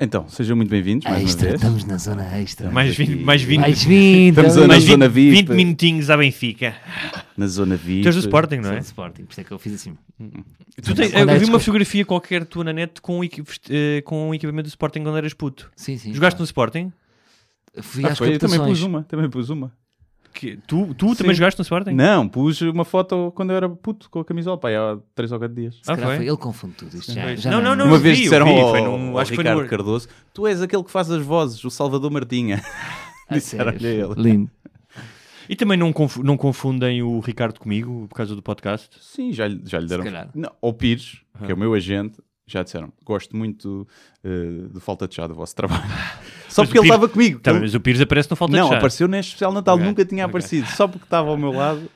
Então, sejam muito bem-vindos mais extra, uma vez. estamos na zona extra. Mais aqui. 20, mais 20, Mais 20. Estamos mais na 20, zona VIP. 20 minutinhos à Benfica. Na zona VIP. Tu és do Sporting, não Sou é? do Sporting, por isso é que eu fiz assim. Tu tens, eu vi uma fotografia qualquer tua na net com, eh, com um equipamento do Sporting quando eras puto. Sim, sim. Jogaste claro. no Sporting? Fui Ah, às foi, também pus uma, também pus uma. Que, tu tu também jogaste no Sporting? Não, pus uma foto quando eu era puto com a camisola, pá, há 3 ou 4 dias. Se Ah, foi? foi. Ele confunde tudo. Isto já, já Não, não, não. uma eu vez vi, eu disseram vi, ao, foi num- ao acho que foi no- Ricardo Cardoso, tu és aquele que faz as vozes, o Salvador Martinha. A Disseram-lhe ele. Lindo. E também não, confu- não confundem o Ricardo comigo por causa do podcast? Sim, já, lhe- já lhe deram. Não, ao Pires, que é o meu agente, já disseram, gosto muito de falta de chá do vosso trabalho. Só porque ele estava comigo. Tá, mas o Pires aparece no Falta não, de Chá. apareceu neste especial Natal, Ok, nunca tinha ok. aparecido, só porque estava ao meu lado.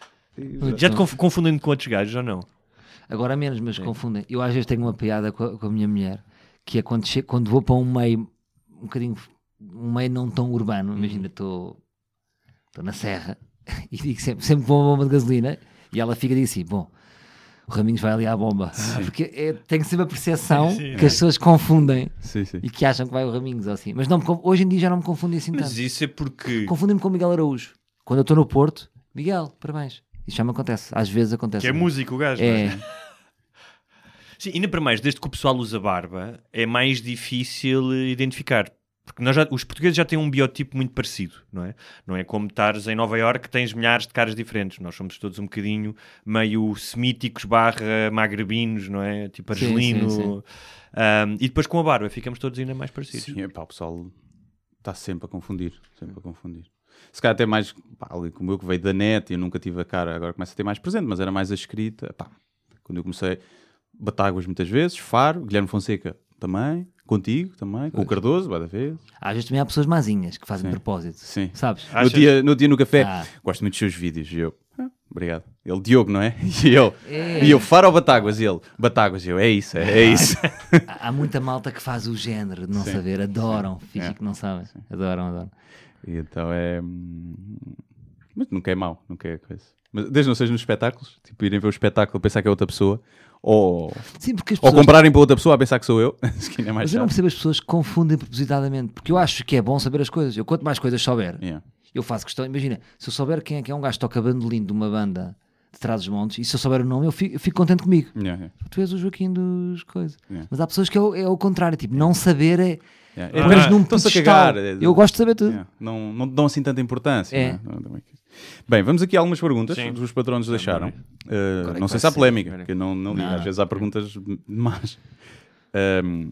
Já te conf- confundem com outros gajos ou não? Agora menos, mas confundem. Eu às vezes tenho uma piada com a, com a minha mulher, que é quando, chego, quando vou para um meio um bocadinho, um meio não tão urbano, imagina, estou estou na serra e digo sempre, sempre vou a uma bomba de gasolina e ela fica e diz assim, bom, Raminhos vai ali à bomba. Porque é, tem sempre a percepção Sim. que as pessoas confundem Sim, sim. e que acham que vai o Raminhos assim. Mas não me hoje em dia já não me confundem assim Mas tanto. isso é porque... Confundem-me com o Miguel Araújo. Quando eu estou no Porto, Miguel, parabéns. Isso já me acontece. Às vezes acontece. Que é músico o gajo, É, é? Sim, ainda para mais, desde que o pessoal usa barba, é mais difícil eh, identificar. Porque nós já- os portugueses já têm um biotipo muito parecido, não é? Não é como estares em Nova Iorque que tens milhares de caras diferentes. Nós somos todos um bocadinho meio semíticos barra magrebinos, não é? Tipo Sim, argelino. sim, sim. Ahm, e depois com a barba ficamos todos ainda mais parecidos. Sim, epá, o pessoal está sempre a confundir, sempre a confundir. Se calhar até mais, pá, ali como eu que veio da net e eu nunca tive a cara, agora começa a ter mais presente, mas era mais a escrita. Pá, quando eu comecei, Batáguas muitas vezes, Faro, Guilherme Fonseca também, contigo também, com o Cardoso, vai da vez. às vezes também há pessoas mazinhas que fazem de propósito. Sim. Sabes? No Achas? dia, no dia no café, Ah. gosto muito dos seus vídeos. E eu, "Ah, obrigado. Ele, Diogo, não é? E eu, É. e eu Faro ou Batáguas? E ele, Batáguas. E eu, é isso, é, é isso. Há há muita malta que faz o género de não Sim. saber, adoram, fingem É. que não sabem. Adoram, adoram. E então é. hum, Mas nunca é mau, nunca é coisa. Mas desde não seja nos espetáculos, tipo, irem ver o espetáculo a pensar que é outra pessoa, ou, Sim, porque as ou pessoas. comprarem para outra pessoa a pensar que sou eu, que é mais Mas eu não chato. percebo as pessoas que confundem propositadamente, porque eu acho que é bom saber as coisas. Eu quanto mais coisas souber, Yeah. eu faço questão. Imagina, se eu souber quem é que é um gajo que toca bandolim de uma banda de trás dos montes, e se eu souber o nome, eu fico, eu fico contente comigo. Yeah, yeah, Tu és o Joaquim dos coisas. Yeah. Mas há pessoas que é o, é o contrário, tipo, não saber é. yeah. Ah, pões num Estão-se a pedestal. cagar. é- Eu gosto de saber tudo. Yeah. Não, não dão assim tanta importância. É. não Não aqui. Bem, vamos aqui a algumas perguntas Sim. que os patronos deixaram. Uh, é não sei se há ser. polémica, aí. que eu não, não. Não. Às vezes há perguntas demais. Um,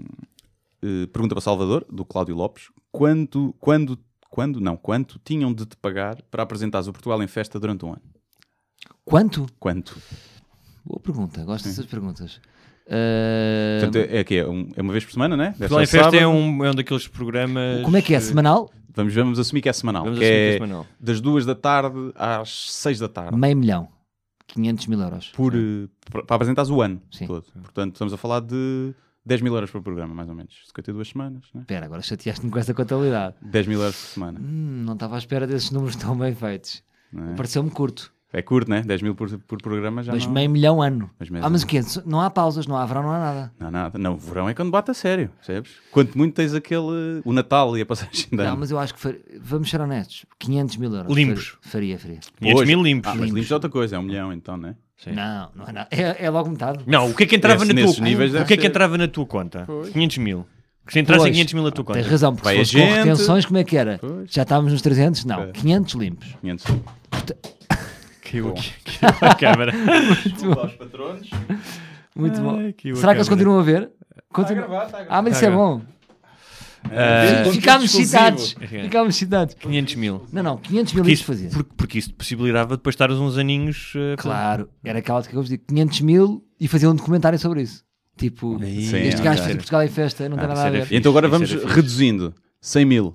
uh, pergunta para Salvador, do Cláudio Lopes. Quanto, quando, quando, não, quanto tinham de te pagar para apresentares o Portugal em festa durante um ano? Quanto? Quanto? Boa pergunta, gosto dessas perguntas. Ah, Portanto, é, é que é, um- é uma vez por semana, né? Deve Portugal em Festa é um, é um daqueles programas... como é que é? Semanal? Vamos, vamos assumir que é semanal. Vamos que assumir que é é semanal. das duas da tarde às seis da tarde. Meio milhão. 500 mil euros. por, eh, para para apresentares o ano Sim. todo. Portanto, estamos a falar de 10 mil euros por programa, mais ou menos. 52 semanas, né? Espera, agora chateaste-me com essa contabilidade. 10 mil euros por semana. Hum, não estava à espera desses números tão bem feitos. é? Pareceu-me curto. É curto, né? 10 mil por, por programa já mas não... meio milhão ano. Mas ah, mas o quê? Não há pausas, não há verão, não há nada. Não, nada. Não, o verão é quando bate a sério, percebes? Quanto muito tens aquele... O Natal e a passagem de Não, mas eu acho que far- vamos ser honestos. 500 mil euros. Limpos. Faria, faria. 500 Hoje- mil limpos. Ah, mas limpos é outra coisa, é um milhão então, né? Sim. Não, não é nada. É, é logo metade. Não, o que é que entrava Nesse- na tua níveis O que é que entrava na tua conta? 500 mil. Que se entrasse em Pois. 500 mil na tua conta. Tens razão, porque Vai se fosse com gente. retenções, como é que era? Pois. Já estávamos nos 300? Não, É. 500 limpos. 500. Caiu aqui, caiu a câmara. aos patronos. Muito bom. Ai, a Será que eles continuam a ver? Continu- Ah, mas isso é Tá bom. Ah, Ficámos exclusivo. citados. Ficámos citados. 500 mil. Não, não, 500 mil Porque isso, fazia. porque, porque isso possibilitava depois estar uns aninhos. eh, Claro, era aquela que eu vos digo, 500 mil e fazia um documentário sobre isso. Tipo, Sim, este ok. gajo fez Portugal em festa, não tem Ah, nada isso a era ver. fixe. Então agora Isso vamos era fixe. reduzindo. 100 mil.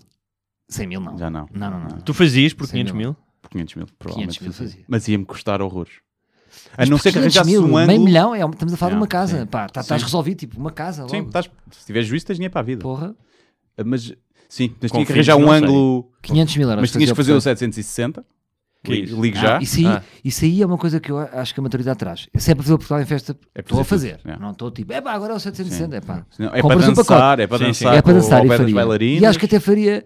100 mil não. Já não. Não, não, não. Tu fazias por 100 500 mil? Por 500 mil, provavelmente. 500 mil fazia. Mas ia-me custar horrores. A Mas não ser que 500 arranjasse mil, um ângulo. meio milhão, é, estamos a falar de Não, uma casa. sim. Pá, tá- estás resolvido, tipo, uma casa logo. Sim, estás, se tiveres juízo, tens dinheiro para a vida. Porra, Mas sim, tens tinha que arranjar um não ângulo. 500 mil euros. Mas tinhas que fazer o opção. 760. Que é isso? Ligo Ah, já. isso, aí, Ah. isso aí é uma coisa que eu acho que a maturidade traz. Se é para fazer o Portugal em festa, É estou a fazer é. Não estou tipo, é pá, agora é o 760, é pá. Senão- É para Compras um dançar, é para Sim, sim. dançar, é para dançar com e faria. E acho que até faria,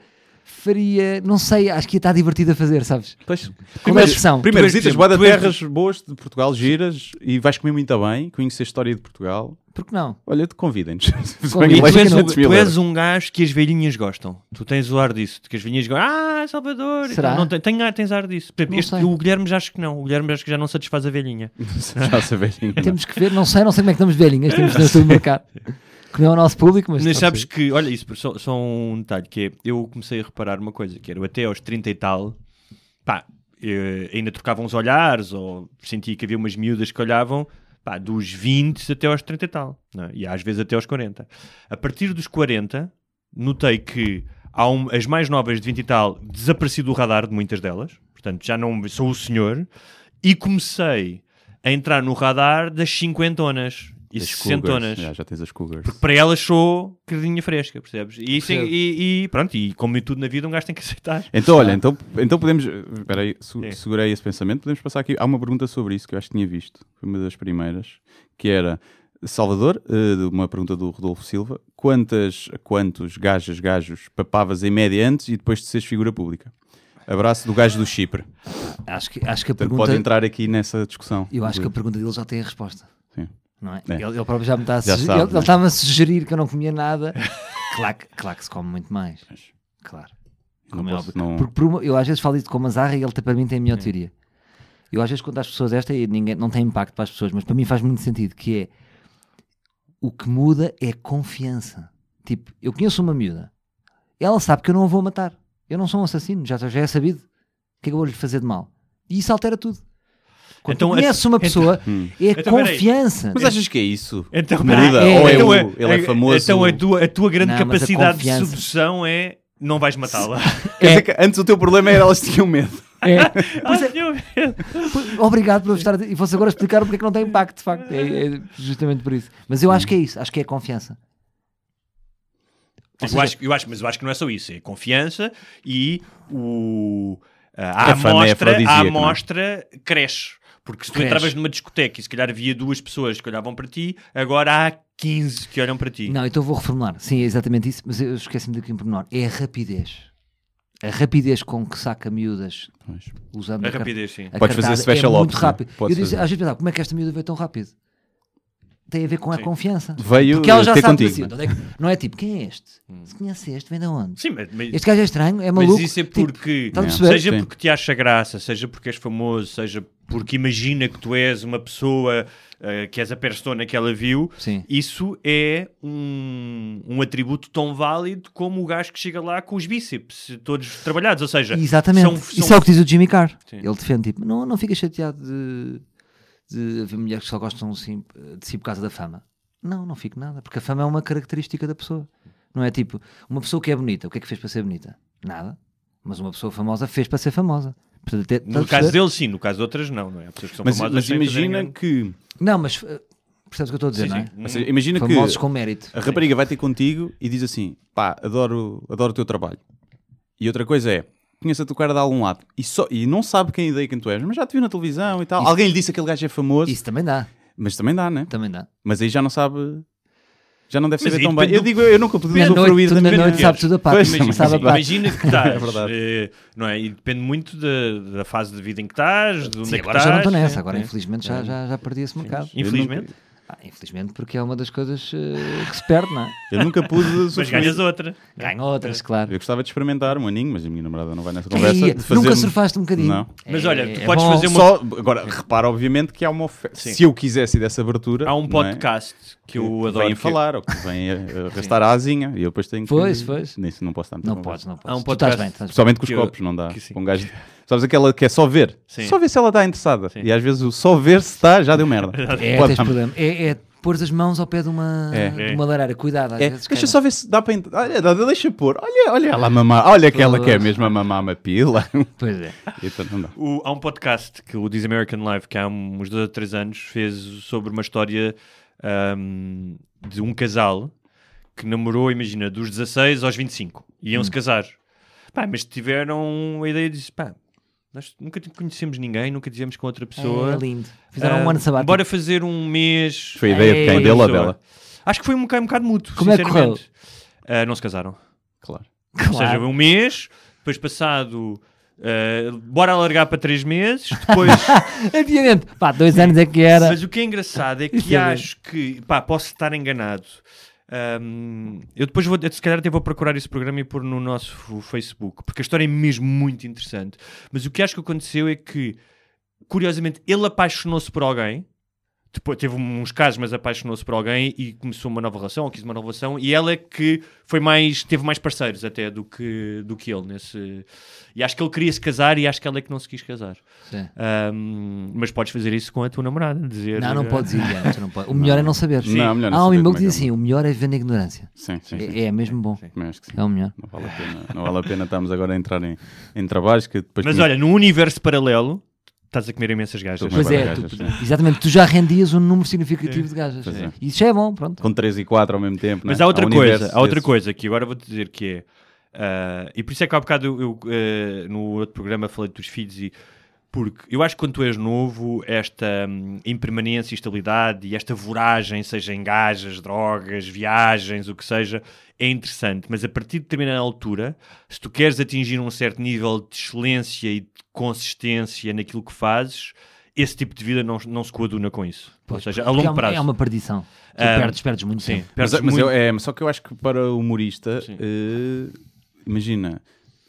faria, não sei, acho que ia estar divertido a fazer, sabes? Pois, Como é primeiro, que são? primeiro Tu és, visitas boa terras boas de Portugal, giras, e vais comer muito bem, conhecer a história de Portugal. Porque não? Olha, te convidem-nos. Convidem. Tu, és, Leis um, 500 mil tu és um gajo que as velhinhas gostam. Tu tens o ar disso. de Que as velhinhas gostam. Ah, Salvador. Será? Não, tem, tem, ar- tens ar disso. Exemplo, Não este- o Guilherme já acho que não. O Guilherme acho que já não satisfaz a velhinha. Já sabes. Temos que ver, não sei, não sei como é que estamos velhinhas, temos de no mercado. Que não é o nosso público, mas. Mas está sabes que, olha, isso, só, só um detalhe, que é, eu comecei a reparar uma coisa, que era, até aos 30 e tal, pá, eh, ainda trocava uns olhares, ou sentia que havia umas miúdas que olhavam, pá, dos 20 até aos 30 e tal, é? e às vezes até aos 40. A partir dos 40, notei que há um- as mais novas de 20 e tal, desapareci do radar de muitas delas, portanto já não sou o senhor, e comecei a entrar no radar das cinquentonas e As sessentonas. cougars. Já, já tens as cougars. Para elas sou cardinha fresca, percebes? E, isso é- e, e pronto, e como em tudo na vida, um gajo tem que aceitar. Então, olha, então, então podemos. Espera aí, É. segurei esse pensamento. Podemos passar aqui. Há uma pergunta sobre isso que eu acho que tinha visto. Foi uma das primeiras. Que era Salvador, eh, uma pergunta do Rodolfo Silva. Quantas, quantos gajas, gajos papavas em média antes e depois de seres figura pública? Abraço do gajo do Chipre. Acho que, acho que a Portanto, pergunta. pode entrar aqui nessa discussão. Eu acho que a pergunta dele já tem a resposta. Não é? É. Ele, ele próprio já me está a sugerir. sabe, ele, ele né? estava a sugerir que eu não comia nada. claro, que- claro que se come muito mais. Claro. Como é posso- não- Porque por uma- eu às vezes falo isso com Mazarra e ele para mim tem a melhor teoria. Eu às vezes conto às pessoas esta e ninguém, não tem impacto para as pessoas, mas para mim faz muito sentido, que é o que muda é confiança. Tipo, eu conheço uma miúda, ela sabe que eu não a vou matar. Eu não sou um assassino, já, já é sabido. O que é que eu vou lhe fazer de mal? E isso altera tudo. Quando Então, tu conheces uma pessoa, Hum. é Então, confiança. Mas achas que é isso? Então, muda? é- Ou é então o, é- ele é famoso? Então a tua, a tua grande Não, capacidade de sedução é não vais matá-la. Que antes o teu problema era elas tinham medo. É. Pois é. Obrigado por estar. E fosse agora explicar porque é que não tem impacto, de facto. É, é justamente por isso. Mas eu acho que é isso, acho que é confiança. Ou Eu seja- acho, eu acho, mas eu acho que não é só isso, é confiança e o, a A é amostra, a é? amostra cresce. Porque se tu entravas numa discoteca e se calhar havia duas pessoas que olhavam para ti, agora há 15 que olham para ti. Não, então vou reformular. Sim, é exatamente isso, mas eu esqueci-me daqui um pormenor. É a rapidez. A rapidez com que saca miúdas usando A car- rapidez, sim. a Podes fazer cartada special é muito ops, rápido. Podes eu disse, fazer. às vezes pensava, como é que esta miúda veio tão rápido? Tem a ver com a Sim. confiança. Veio Porque ela já ter sabe contigo. assim, onde é que- não é tipo, quem é este? Se conhece este, vem de onde? Sim, mas, mas- Este gajo é estranho, é mas maluco. isso é Tipo, porque, É. perceber? seja Sim. porque te acha graça, seja porque és famoso, seja porque imagina que tu és uma pessoa eh, que és a persona que ela viu, Sim. isso é um, um atributo tão válido como o gajo que chega lá com os bíceps todos trabalhados. Ou seja, Exatamente. são- Isso são- é o que diz o Jimmy Carr. Sim. Ele defende, tipo, não, não fica chateado de, de haver mulheres que só gostam assim, de si por causa da fama. Não, não fico nada, porque a fama é uma característica da pessoa. Não é tipo, uma pessoa que é bonita, o que é que fez para ser bonita? Nada. Mas uma pessoa famosa fez para ser famosa. Portanto, até- no caso perceber? dele, sim, no caso de outras, não. não é? Há pessoas que são Mas, famosas mas imagina que. Não, mas eh, percebes o que eu estou a dizer, Sim, não é? sim. ou seja, imagina que Famosos com mérito. a rapariga vai ter contigo e diz assim: pá, adoro, adoro o teu trabalho. E outra coisa é. Conhece a tua cara de algum lado e, só, e não sabe quem ideia quem tu és, mas já te viu na televisão e tal. Isso- Alguém lhe disse que aquele gajo é famoso, Isso também dá, mas também dá, né? também dá. Mas aí já não sabe, já não deve Mas saber aí tão bem. depende Eu do- digo, eu nunca pude Na noite, usufruir da na minha noite queres. sabes tudo a parte. Pois, Imagina, sabe a sim, parte. imagina que estás, É verdade. eh, não é? E depende muito da, da fase de vida em que estás, de onde Sim, é que agora estás. já não estou nessa, é, agora é. infelizmente já, já, já perdi esse mercado. Eu Infelizmente. Ah, infelizmente porque é uma das coisas eh, que se perde, não é? Eu nunca pude Mas ganhas outra. Ganha outras, claro. Eu gostava de experimentar um aninho, mas a minha namorada não vai nessa conversa. Fazer nunca surfaste um bocadinho? Não. Mas É- olha, tu é podes bom. fazer uma- Só, agora, repara, obviamente, que há uma oferta. Se eu quisesse dessa abertura. Há um é? podcast que eu que adoro. Vêm que- falar, ou que vêm a- a arrastar a asinha e eu depois tenho que. Pois, pois. Nisso não posso estar muito Não podes, não Há podes. um Tu estás podcast- bem, estás bem. Principalmente com os copos, não dá. Com um gajo. Sabes aquela que é só ver? Sim. Só ver se ela está interessada. Sim. E às vezes o só ver se está já deu merda. É, Pode- tens problema. É, é pôr as mãos ao pé de uma, É. de uma lareira. Cuidado, É, vezes. deixa só ver se dá para. Olha, dá- deixa pôr. Olha, olha ela a mamar. Olha aquela que é Pois. mesmo a mamar uma pila. Pois é. então. O- há um podcast que o This American Life, que há uns dois ou três anos, fez sobre uma história ahm, de um casal que namorou, imagina, dos 16 aos 25. Iam-se casar. Pá, mas tiveram a ideia de pá, Nós nunca conhecemos ninguém, nunca dizemos com outra pessoa. É lindo. Fizeram Ah, um ano sabático. Bora fazer um mês. Foi a ideia de quem? Dele ou dela? Acho que foi um bocado, um bocado mútuo. Como é que sinceramente. Ah, não se casaram. Claro. Ou seja, Claro. um mês, depois passado. ah, bora alargar para três meses, depois. Adiante. Pá, dois anos é que era. Mas o que é engraçado é que acho que. Pá, posso estar enganado. Ahm, eu depois vou, se calhar até vou procurar esse programa e pôr no nosso Facebook, porque a história é mesmo muito interessante. Mas o que acho que aconteceu é que, curiosamente, ele apaixonou-se por alguém. Depois teve uns casos, mas apaixonou-se por alguém e começou uma nova relação, ou quis uma nova relação, e ela é que foi mais, teve mais parceiros até do que, do que ele nesse. E acho que ele queria se casar e acho que ela é que não se quis casar. Sim. Ahm, mas podes fazer isso com a tua namorada, dizer. Não, não eh, podes ir não pode. O melhor é não saber. Sim. Não, melhor não um amigo como que é diz é. assim: o melhor é viver na ignorância. Sim, sim, sim. É, é mesmo bom. Também acho que sim. É o melhor. Não vale a pena, não vale a pena estarmos agora a entrar em, em trabalhos que depois... Mas olha, num universo paralelo, estás a comer imensas gajas. Pois é, gajas, tu- exatamente. Tu já rendias um número significativo de gajas. É. E Isso já é bom, pronto. Com 3 e 4 ao mesmo tempo, Mas né? há outra um coisa, há outra desses. coisa que agora vou-te dizer que é. ah, e por isso é que há bocado eu, ah, no outro programa falei dos filhos e porque eu acho que quando tu és novo, esta hum, impermanência e estabilidade e esta voragem, seja em gajas, drogas, viagens, o que seja, é interessante. Mas a partir de determinada altura, se tu queres atingir um certo nível de excelência e de consistência naquilo que fazes, esse tipo de vida não, não se coaduna com isso. Ou seja, a Porque é longo uma- prazo. É uma perdição. Tu Ah, perdes, perdes muito Sim, tempo. Mas, perdes mas muito- eu- é, só que eu acho que para o humorista, eh, imagina,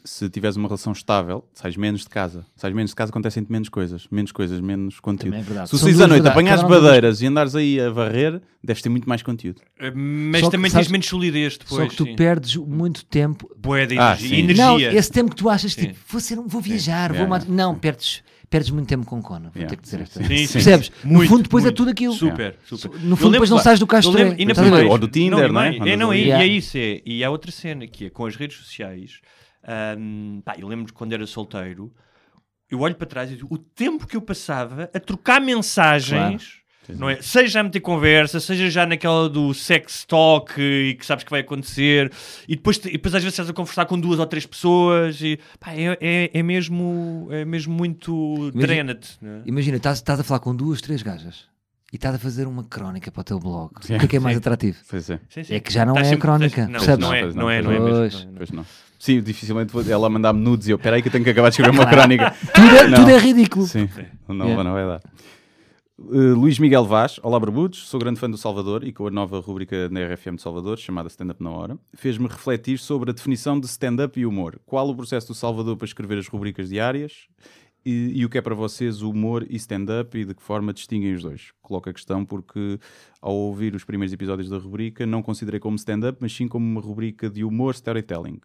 se tiveres uma relação estável, sais menos de casa. Sais menos de casa, acontecem menos coisas. Menos coisas, menos conteúdo. Também é verdade. Se São saís duas à noite, verdades. apanhares Cada das- badeiras e andares aí a varrer, deves ter muito mais conteúdo. Uh, Mas Só que, também sabes- tens menos solidez depois. Só que tu sim. perdes muito tempo. Bué de Ah, energia. sim. energia. Não, esse tempo que tu achas, Sim. tipo, vou, ser, vou viajar, vou yeah. matar. Não, perdes, perdes muito tempo com Kona. Vou Yeah, ter que dizer sim, esta sim. Sim, sim. Percebes? no Muito, fundo, depois é muito. tudo aquilo. Super, super. No fundo, depois não pá, sais do eu Castro lembro- e na Estás a ver? primeira- Ou do Tinder, não é? mais- Andas É, não, e, Yeah. e é isso. É, e há outra cena que é com as redes sociais. Ahm, pá, eu lembro de quando era solteiro. Eu olho para trás e digo, o tempo que eu passava a trocar mensagens. Não é? Seja a meter conversa, seja já naquela do sex talk e que sabes que vai acontecer, e depois, e depois às vezes estás a conversar com duas ou três pessoas, e pá, é, é, é mesmo, é mesmo muito Imagina- drena-te. não é? Imagina, estás, estás a falar com duas, três gajas e estás a fazer uma crónica para o teu blog. Sim. O que é que é mais Sim. atrativo? Pois é. Sim, sim. É que já não Estás é a sempre- crónica, Não, percebes? não é, não não, é, não é mesmo. não. não é, não é. Pois não. Sim, dificilmente vou- ela mandar-me nudes e eu, peraí que eu tenho que acabar de escrever uma crónica. Tudo é, Não. tudo é ridículo. Sim, não, Yeah. não vai dar. Uh, Luís Miguel Vaz, olá Barbudos, sou grande fã do Salvador e com a nova rubrica na RFM de Salvador, chamada Stand Up na Hora, fez-me refletir sobre a definição de stand-up e humor. Qual o processo do Salvador para escrever as rubricas diárias e, e o que é para vocês o humor e stand-up e de que forma distinguem os dois? Coloco a questão porque ao ouvir os primeiros episódios da rubrica não considerei como stand-up, mas sim como uma rubrica de humor storytelling.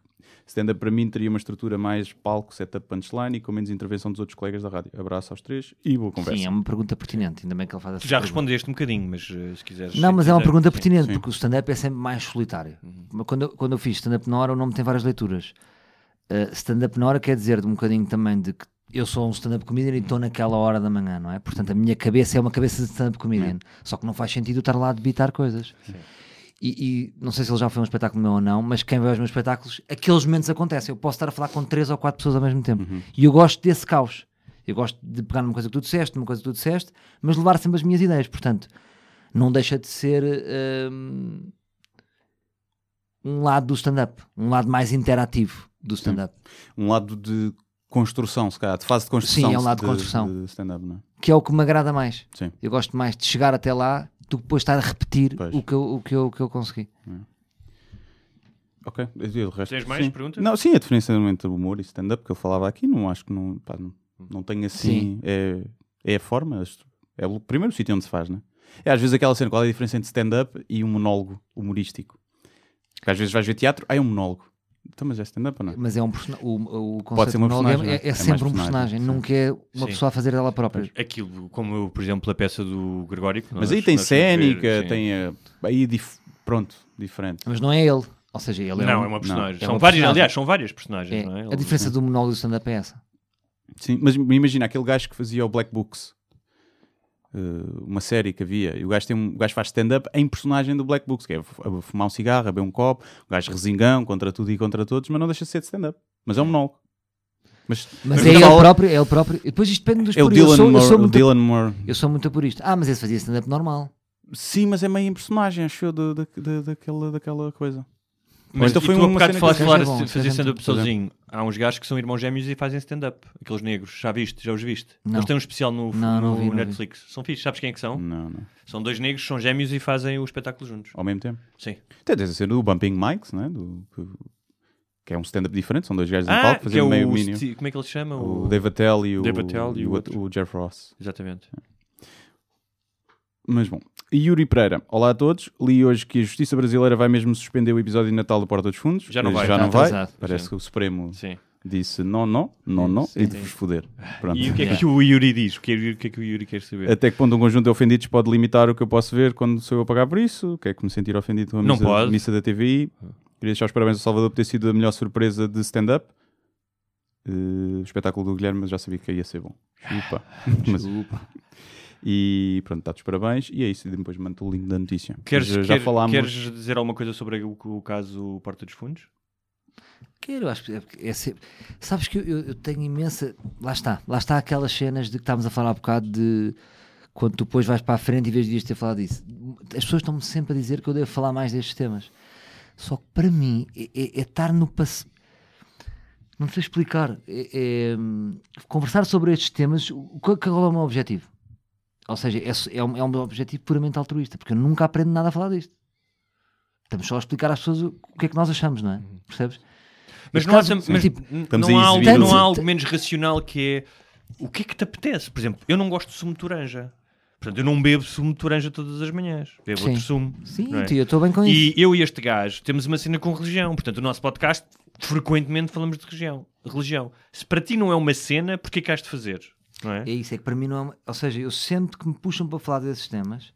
Stand-up para mim teria uma estrutura mais palco, setup, punchline e com menos intervenção dos outros colegas da rádio. Abraço aos três e boa conversa. Sim, é uma pergunta pertinente. Ainda bem que ele faz essa já pergunta. respondeste um bocadinho, mas eh, se quiseres. Não, mas é uma pergunta sim. pertinente, sim. porque o stand-up é sempre mais solitário. Uhum. Quando, eu- quando eu fiz stand-up na hora, o nome tem várias leituras. Uh, stand-up na hora quer dizer de um bocadinho também de que eu sou um stand-up comedian e estou naquela hora da manhã, não é? Portanto, a minha cabeça é uma cabeça de stand-up comedian. Só que não faz sentido estar lá a debitar coisas. E, e não sei se ele já foi um espetáculo meu ou não, mas quem vê os meus espetáculos, aqueles momentos acontecem. Eu posso estar a falar com três ou quatro pessoas ao mesmo tempo. E eu gosto desse caos. Eu gosto de pegar numa coisa que tu disseste, numa coisa que tu disseste, mas levar sempre as minhas ideias. Portanto, não deixa de ser hum, um lado do stand-up, um lado mais interativo do stand-up, Um lado de construção, se calhar, de fase de construção. Sim, é um lado de construção. de stand-up, não é? que é o que me agrada mais. Sim. Eu gosto mais de chegar até lá do que depois estar a repetir Pois. o que, eu, o, que eu, o que eu consegui. Ok, e o resto, Tens mais sim. perguntas? Não, sim, a diferença entre humor e stand-up que eu falava aqui, não acho que não, pá, não, não tem assim. É, é a forma, é o primeiro sítio onde se faz, né? É às vezes aquela cena, qual é a diferença entre stand-up e um monólogo humorístico? Que às vezes vais ver teatro, ah, é um monólogo. Então, mas é stand-up ou não? Mas é um persona- o, o Pode conceito ser de uma monólogo é, personagem, é- não é? é É sempre mais um personagem, personagem, nunca é uma Sim. pessoa a fazer dela própria. Aquilo, como por exemplo a peça do Gregório. que Mas aí tem ver, cénica, sim. tem. eh, aí, dif- pronto, diferente. Mas não é ele. Ou seja, ele é Não, um- é uma personagem. É são uma várias, personagem. aliás, são várias personagens, é- não é? A diferença do monólogo do stand-up é essa. Sim, mas imagina aquele gajo que fazia o Black Books. Uh, uma série que havia, e o gajo, tem um, o gajo faz stand-up em personagem do Black Books, que é fumar um cigarro, beber um copo, o gajo resingão contra tudo e contra todos, mas não deixa de ser de stand-up. Mas é um monólogo. Mas, Mas mas é ele fala- próprio, é ele próprio. Depois isto depende dos É puristas. Eu sou, eu sou muito, Dylan Moore. eu sou muito purista. Ah, mas esse fazia stand-up normal. Sim, mas é meio em personagem, acho eu, da- da- da- daquela, daquela coisa. Mas então e foi uma bocado falaste que- falar Seja bom, de fazer stand-up sozinho. Há uns gajos que são irmãos gêmeos e fazem stand-up. Aqueles negros, já viste? Já os viste? Não. Eles têm um especial no, Não, no não vi. Netflix. São fixos, sabes quem é que são? Não, não. São dois negros, são gêmeos e fazem o espetáculo juntos. Ao mesmo tempo. Sim. Até deve ser do Bumping Mics, né? Do, que- é um stand-up diferente, são dois gajos em Ah, palco, que é fazendo meio o... mínimo. Sti- Como é que ele se chama? O Dave Attell e o, Dave Attell e o o, o Jeff Ross. Exatamente. Mas bom. Yuri Pereira, olá a todos. Li hoje que a Justiça Brasileira vai mesmo suspender o episódio de Natal do Porta dos Fundos. Já não vai. Já não vai. Parece Sim. que o Supremo Sim. disse não, não, não, não, Sim, e de vos foder. Pronto. E o que é que o Yuri diz? O que é, o que é que o Yuri quer saber? Até que ponto um conjunto de ofendidos pode limitar o que eu posso ver quando sou eu a pagar por isso? Que é que me sentir ofendido com a Não missa, pode. missa da TVI? Queria deixar os parabéns ao Salvador por ter sido a melhor surpresa de stand-up. O espetáculo do Guilherme, mas já sabia que ia ser bom. Chupa. Mas- e pronto, dá-te os parabéns. E é isso. E depois mando o link da notícia. Queres, já quer- falámos. queres dizer alguma coisa sobre o, o caso Porta dos Fundos? Quero, acho que é, é sempre- Sabes que eu, eu- eu tenho imensa. Lá está, lá está aquelas cenas de que estávamos a falar há bocado de quando tu depois vais para a frente e vês devias ter falado disso. As pessoas estão-me sempre a dizer que eu devo falar mais destes temas. Só que para mim é, é- é estar no passe. Não sei explicar. É, é, hum, conversar sobre estes temas. o- Qual, qual é o meu objetivo? Ou seja, é, é, um, é um objetivo puramente altruísta, porque eu nunca aprendo nada a falar disto. Estamos só a explicar às pessoas o, o que é que nós achamos, não é? Percebes? Mas, não há, caso, tam- mas tipo, não há, algo, exibir não o- há algo menos racional que é o que é que te apetece? Por exemplo, eu não gosto de sumo de toranja. Portanto, eu não bebo sumo de toranja todas as manhãs. Bebo Sim. outro sumo. Sim, é? eu estou bem com isso. E eu e este gajo temos uma cena com religião. Portanto, o nosso podcast frequentemente falamos de religião. religião. Se para ti não é uma cena, porquê que has de fazer? Não é? É isso, é que para mim não é. Ou seja, eu sempre que me puxam para falar desses temas,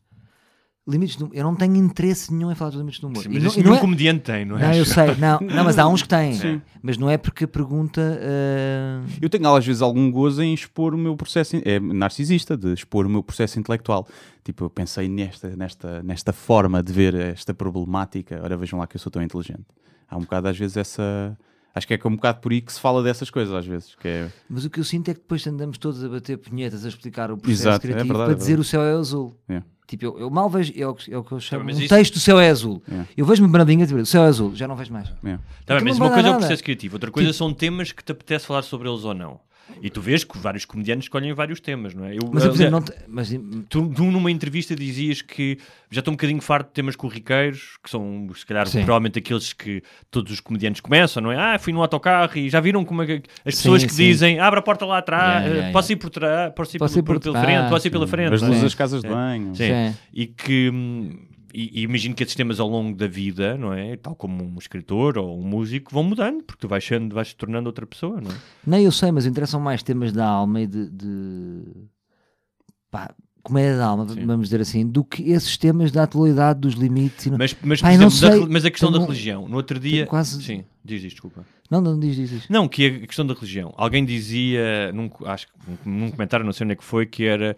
limites do, eu não tenho interesse nenhum em falar dos limites do humor. Sim, E mas não- isso e não nenhum é- comediante tem, não é? Não, eu sei, não, não, mas há uns que têm. Sim. Mas não é porque a pergunta. ah, Eu tenho às vezes algum gozo em expor o meu processo, é narcisista, de expor o meu processo intelectual. Tipo, eu pensei nesta, nesta, nesta forma de ver esta problemática. Ora, vejam lá que eu sou tão inteligente. Há um bocado às vezes essa. Acho que é um bocado por aí que se fala dessas coisas às vezes. Que é... Mas o que eu sinto é que depois andamos todos a bater punhetas a explicar o processo Exato, é criativo verdade, para é dizer o céu é azul. É. Tipo, eu, eu mal vejo, é o, que- é o que eu chamo. mas um isso- texto, o céu é azul. É. Eu vejo-me branadinha a dizer, o céu é azul, já não vejo mais. É. Tá bem, Então mas uma coisa é dar o nada. processo criativo, outra coisa são temas que te apetece falar sobre eles ou não. E tu vês que vários comediantes escolhem vários temas, não é? Eu, Mas, exemplo, aliás, não te- mas, tu, tu numa entrevista dizias que já estou um bocadinho farto de temas corriqueiros, que são, se calhar, Sim. provavelmente aqueles que todos os comediantes começam, não é? Ah, fui no autocarro e já viram como é que as pessoas Sim, que sim. dizem abre a porta lá atrás, Yeah, yeah, eh, posso ir por trás, posso ir, Posso por, ir por por- pela frente, posso ir pela frente. As é? luzes das casas de É. banho. Sim. Sim. E que hum, e, e imagino que esses temas ao longo da vida, não é? Tal como um escritor ou um músico, vão mudando, porque tu vais, sendo, vais te tornando outra pessoa, não é? Nem eu sei, mas interessam mais temas da alma e de. de... Pá, comédia da alma, Sim. vamos dizer assim, do que esses temas da atualidade, dos limites. e não- Mas, mas, Pai, exemplo, da sei, re- mas a questão da religião, no outro dia. quase- Sim, diz isto, desculpa. Não, não, diz, diz, diz. Não, que a questão da religião. Alguém dizia, num, acho que num comentário, não sei onde é que foi, que era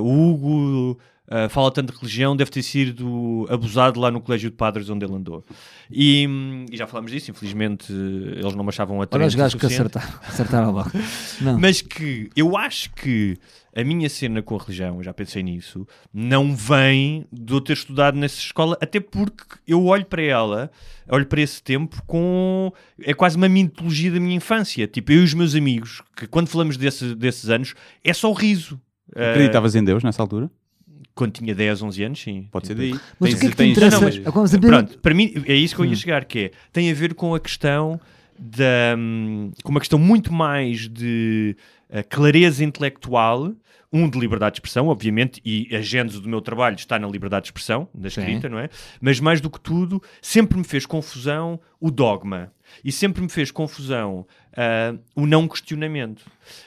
o Hugo eh, fala tanto de religião, deve ter sido abusado lá no colégio de padres onde ele andou. E, hum, e já falámos disso, infelizmente eh, eles não me achavam Olha atraentes os o gajos que acertaram, acertaram logo. Não. Mas que eu acho que a minha cena com a religião, eu já pensei nisso, não vem de eu ter estudado nessa escola, até porque eu olho para ela, olho para esse tempo com. É quase uma mitologia da minha infância. Tipo, eu e os meus amigos, que quando falamos desse- desses anos, é só riso. Eh, Acreditavas em Deus nessa altura? Quando tinha 10, 11 anos, sim. Pode ser daí. Mas Tens- o que é que te tens- interessa? Não, mas- vamos saber- Pronto, para mim é isso que eu ia Hum. chegar, que é, tem a ver com a questão da hum, com uma questão muito mais de eh, clareza intelectual, um de liberdade de expressão, obviamente, e a gênese do meu trabalho está na liberdade de expressão, da Sim. escrita, não é? Mas mais do que tudo, sempre me fez confusão o dogma. E sempre me fez confusão ah, o não questionamento.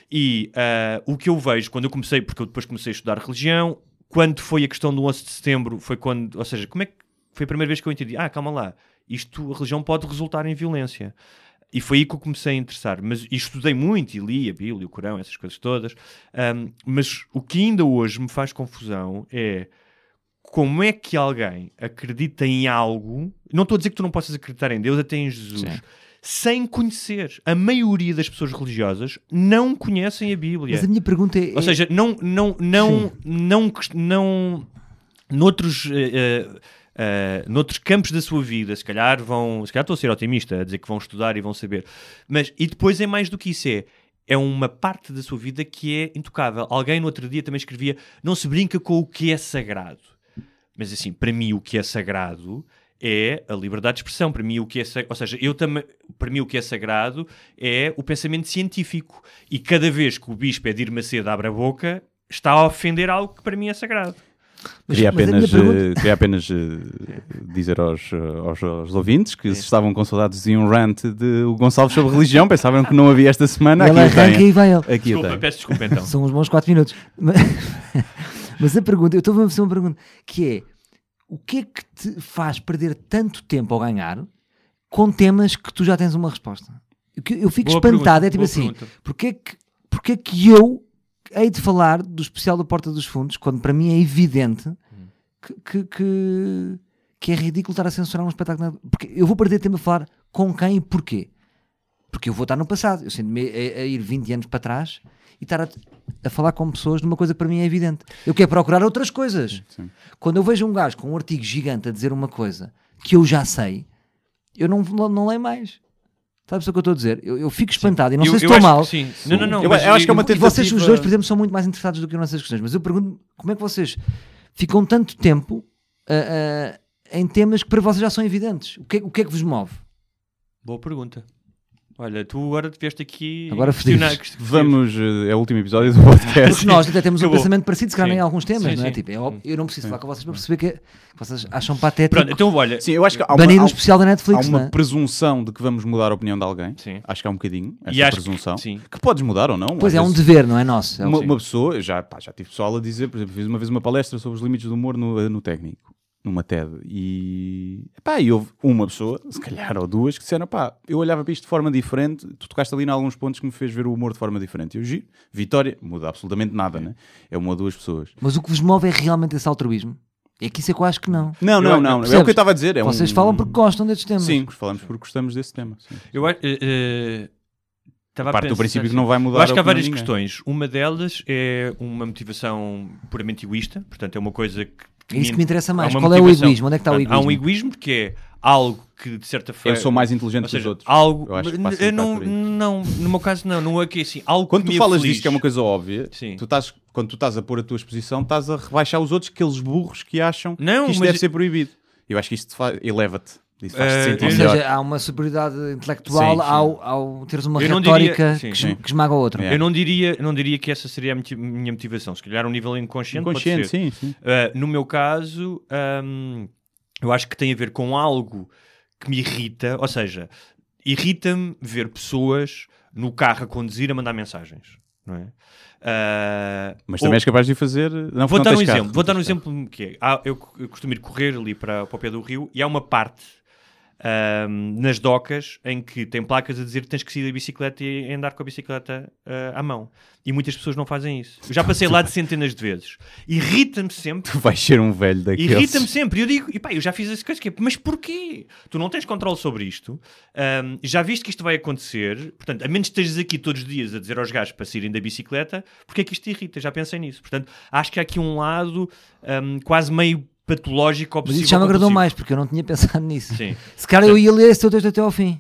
E ah, o que eu vejo quando eu comecei, porque eu depois comecei a estudar religião, quando foi a questão do 11 de setembro, foi quando, ou seja, como é que foi a primeira vez que eu entendi? Ah, calma lá, isto, a religião pode resultar em violência. E foi aí que eu comecei a interessar. Mas estudei muito e li a Bíblia, o Corão, essas coisas todas. Ahm, mas o que ainda hoje me faz confusão é como é que alguém acredita em algo. Não estou a dizer que tu não possas acreditar em Deus, até em Jesus. Sim. Sem conhecer. A maioria das pessoas religiosas não conhecem a Bíblia. Mas a minha pergunta é. Ou seja, não, não, não, não, não, noutros, eh, eh, noutros campos da sua vida, se calhar vão, se calhar estou a ser otimista, a dizer que vão estudar e vão saber, mas, e depois é mais do que isso, é, é uma parte da sua vida que é intocável. Alguém no outro dia também escrevia, não se brinca com o que é sagrado. Mas assim, para mim o que é sagrado é a liberdade de expressão. Para mim, o que é, ou seja, eu também, para mim o que é sagrado é o pensamento científico. E cada vez que o bispo Edir Macedo abre a boca, está a ofender algo que para mim é sagrado. Mas- Queria apenas, pergunta- eh, queria apenas eh, dizer aos, aos, aos ouvintes que se estavam com saudades de um rant de o Gonçalves sobre religião, pensavam que não havia esta semana. Ele aqui arranca tem. e vai ele. Aqui Desculpa, peço desculpa então. São uns bons 4 minutos. Mas, mas a pergunta, eu estou a fazer uma pergunta que é: o que é que te faz perder tanto tempo ao ganhar com temas que tu já tens uma resposta? Eu fico Boa espantado, pergunta, é tipo assim: pergunta. porque é, que, porque é que eu hei de falar do especial da Porta dos Fundos quando para mim é evidente que, que, que, que é ridículo estar a censurar um espetáculo? Porque eu vou perder tempo a falar com quem e porquê? Porque eu vou estar no passado, eu sinto-me a, a ir 20 anos para trás e estar a, a falar com pessoas de uma coisa que para mim é evidente. Eu quero procurar outras coisas. Sim. Quando eu vejo um gajo com um artigo gigante a dizer uma coisa que eu já sei, eu não, não, não leio mais. Sabes o que eu estou a dizer? Eu, eu fico espantado e não Eu- sei se estou mal. que sim. Não, não, não. Eu- mas eu acho que é uma E vocês, os tentativa- dois, por exemplo, são muito mais interessados do que eu nessas questões. Mas eu pergunto como é que vocês ficam tanto tempo ah, ah, em temas que para vocês já são evidentes? O que, é- o que é que vos move? Boa pergunta. Olha, tu agora tiveste aqui. Agora questionar-. Vamos, eh, é o último episódio do podcast. Porque nós até temos um Acabou. pensamento parecido, se calhar, Sim. em alguns temas, Sim, não é? sim. Tipo, é óbvio, eu não preciso falar com vocês para perceber que, que vocês acham patético Pronto, então olha. Sim, eu acho que há uma, banir um há- especial da há Netflix, uma não é? presunção de que vamos mudar a opinião de alguém. Sim. Acho que há um bocadinho essa E acho que- presunção. sim. Que podes mudar ou não. Pois às é, um dever, não é nosso? É uma, sim. uma pessoa, já, pá, já tive pessoal a dizer, por exemplo, fiz uma vez uma palestra sobre os limites do humor no, no técnico, numa TED, e, pá, e houve uma pessoa, se calhar, ou duas, que disseram, pá, eu olhava para isto de forma diferente, tu tocaste ali em alguns pontos que me fez ver o humor de forma diferente. Eu giro, vitória, muda absolutamente nada, né? É uma ou duas pessoas. Mas o que vos move é realmente esse altruísmo. É que isso é que eu acho que não. Não, Eu- não, não, é o que eu estava a dizer. É Vocês um- falam porque gostam destes temas. Sim, falamos porque gostamos desse tema. sim. Eu acho. eh, eh, estava a Parte do princípio que assim. não vai mudar Eu acho que há várias questões. Uma delas é uma motivação puramente egoísta, portanto, é uma coisa que. É isso que me interessa mais. Qual é o motivação. egoísmo? Onde é que está o Portanto, Há um egoísmo? egoísmo que é algo que, de certa forma. Eu sou mais inteligente Ou que os outros. algo. Eu acho que eu não, não, no meu caso, não. Não é que assim. Algo Quando que tu me é falas feliz. disto, que é uma coisa óbvia, Sim. tu estás, quando tu estás a pôr a tua exposição, estás a rebaixar os outros, aqueles burros que acham Não, que isto mas- deve ser proibido. Eu acho que isto eleva-te. Isso faz-te Eh, sentir Ou seja, há uma superioridade intelectual Sim, sim. Ao, ao teres uma Eu não diria- retórica sim, que, sim. que esmaga o outro. É. Eu não diria, não diria que essa seria a minha motivação. Se calhar, um nível inconsciente. pode Inconsciente, ser. sim, sim. Uh, no meu caso, um, eu acho que tem a ver com algo que me irrita, ou seja, irrita-me ver pessoas no carro a conduzir a mandar mensagens, não é? Uh, Mas ou- também és capaz de fazer. Não, Vou porque dar não um carro, exemplo. Vou não dar um carro. exemplo que é. há- eu, eu costumo ir correr ali para, para o pé do rio e há uma parte ahm, nas docas em que tem placas a dizer que tens que sair da bicicleta e andar com a bicicleta ah, à mão. E muitas pessoas não fazem isso. Eu já passei lá de centenas de vezes. Irrita-me sempre. Tu vais ser um velho daqueles. Irrita-me sempre. E eu digo, e pá, eu já fiz essa coisa, que é, mas porquê? Tu não tens controle sobre isto, ahm, já viste que isto vai acontecer, portanto, a menos que estejas aqui todos os dias a dizer aos gajos para saírem da bicicleta, porque é que isto te irrita? Já pensei nisso. Portanto, acho que há aqui um lado ahm, quase meio patológico, Mas obsessivo. isso já me agradou mais, porque eu não tinha pensado nisso. Sim. Se calhar eu ia ler esse teu texto até ao fim.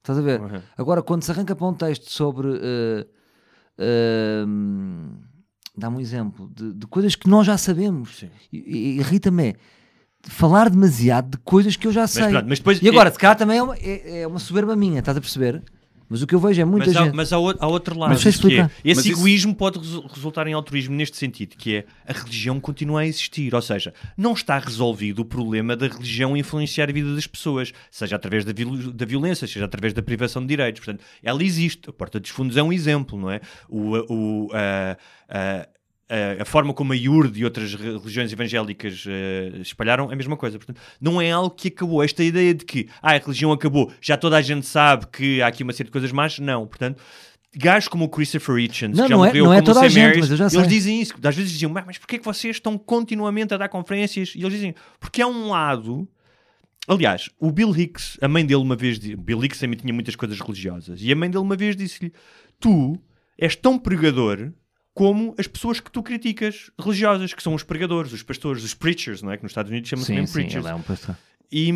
Estás a ver? Uhum. Agora, quando se arranca para um texto sobre. eh, ehm, Dá-me um exemplo de, de coisas que nós já sabemos. Sim. E- e- Irrita-me é falar demasiado de coisas que eu já sei. pronto, mas depois- e agora, se calhar também é uma, é, é uma soberba minha, estás a perceber? Mas o que eu vejo é muita Mas, há, gente. mas há, o- há outro lado. Mas que é, explicar. esse Mas isso- egoísmo pode resu- resultar em altruísmo neste sentido, que é a religião continua a existir. Ou seja, não está resolvido o problema da religião influenciar a vida das pessoas, seja através da, viol- da violência, seja através da privação de direitos. Portanto, ela existe. A Porta dos Fundos é um exemplo, não é? O, o, a, a- a- a forma como a IURD e outras re- religiões evangélicas eh, espalharam é a mesma coisa. Portanto, não é algo que acabou. Esta ideia de que ah, a religião acabou, já toda a gente sabe que há aqui uma série de coisas más, não. Portanto, gajos como o Christopher Hitchens, Não, que já não é- morreu, não é toda a gente, mas eu já sei. eles dizem isso. Às vezes diziam, "Mas mas porquê é que vocês estão continuamente a dar conferências? E eles dizem, porque há um lado aliás, o Bill Hicks, a mãe dele uma vez Bill Hicks também tinha muitas coisas religiosas, e a mãe dele uma vez disse-lhe: Tu és tão pregador como as pessoas que tu criticas religiosas, que são os pregadores, os pastores, os preachers, não é? Que nos Estados Unidos chama-se Sim, mesmo sim, preachers. ele é um pastor. E,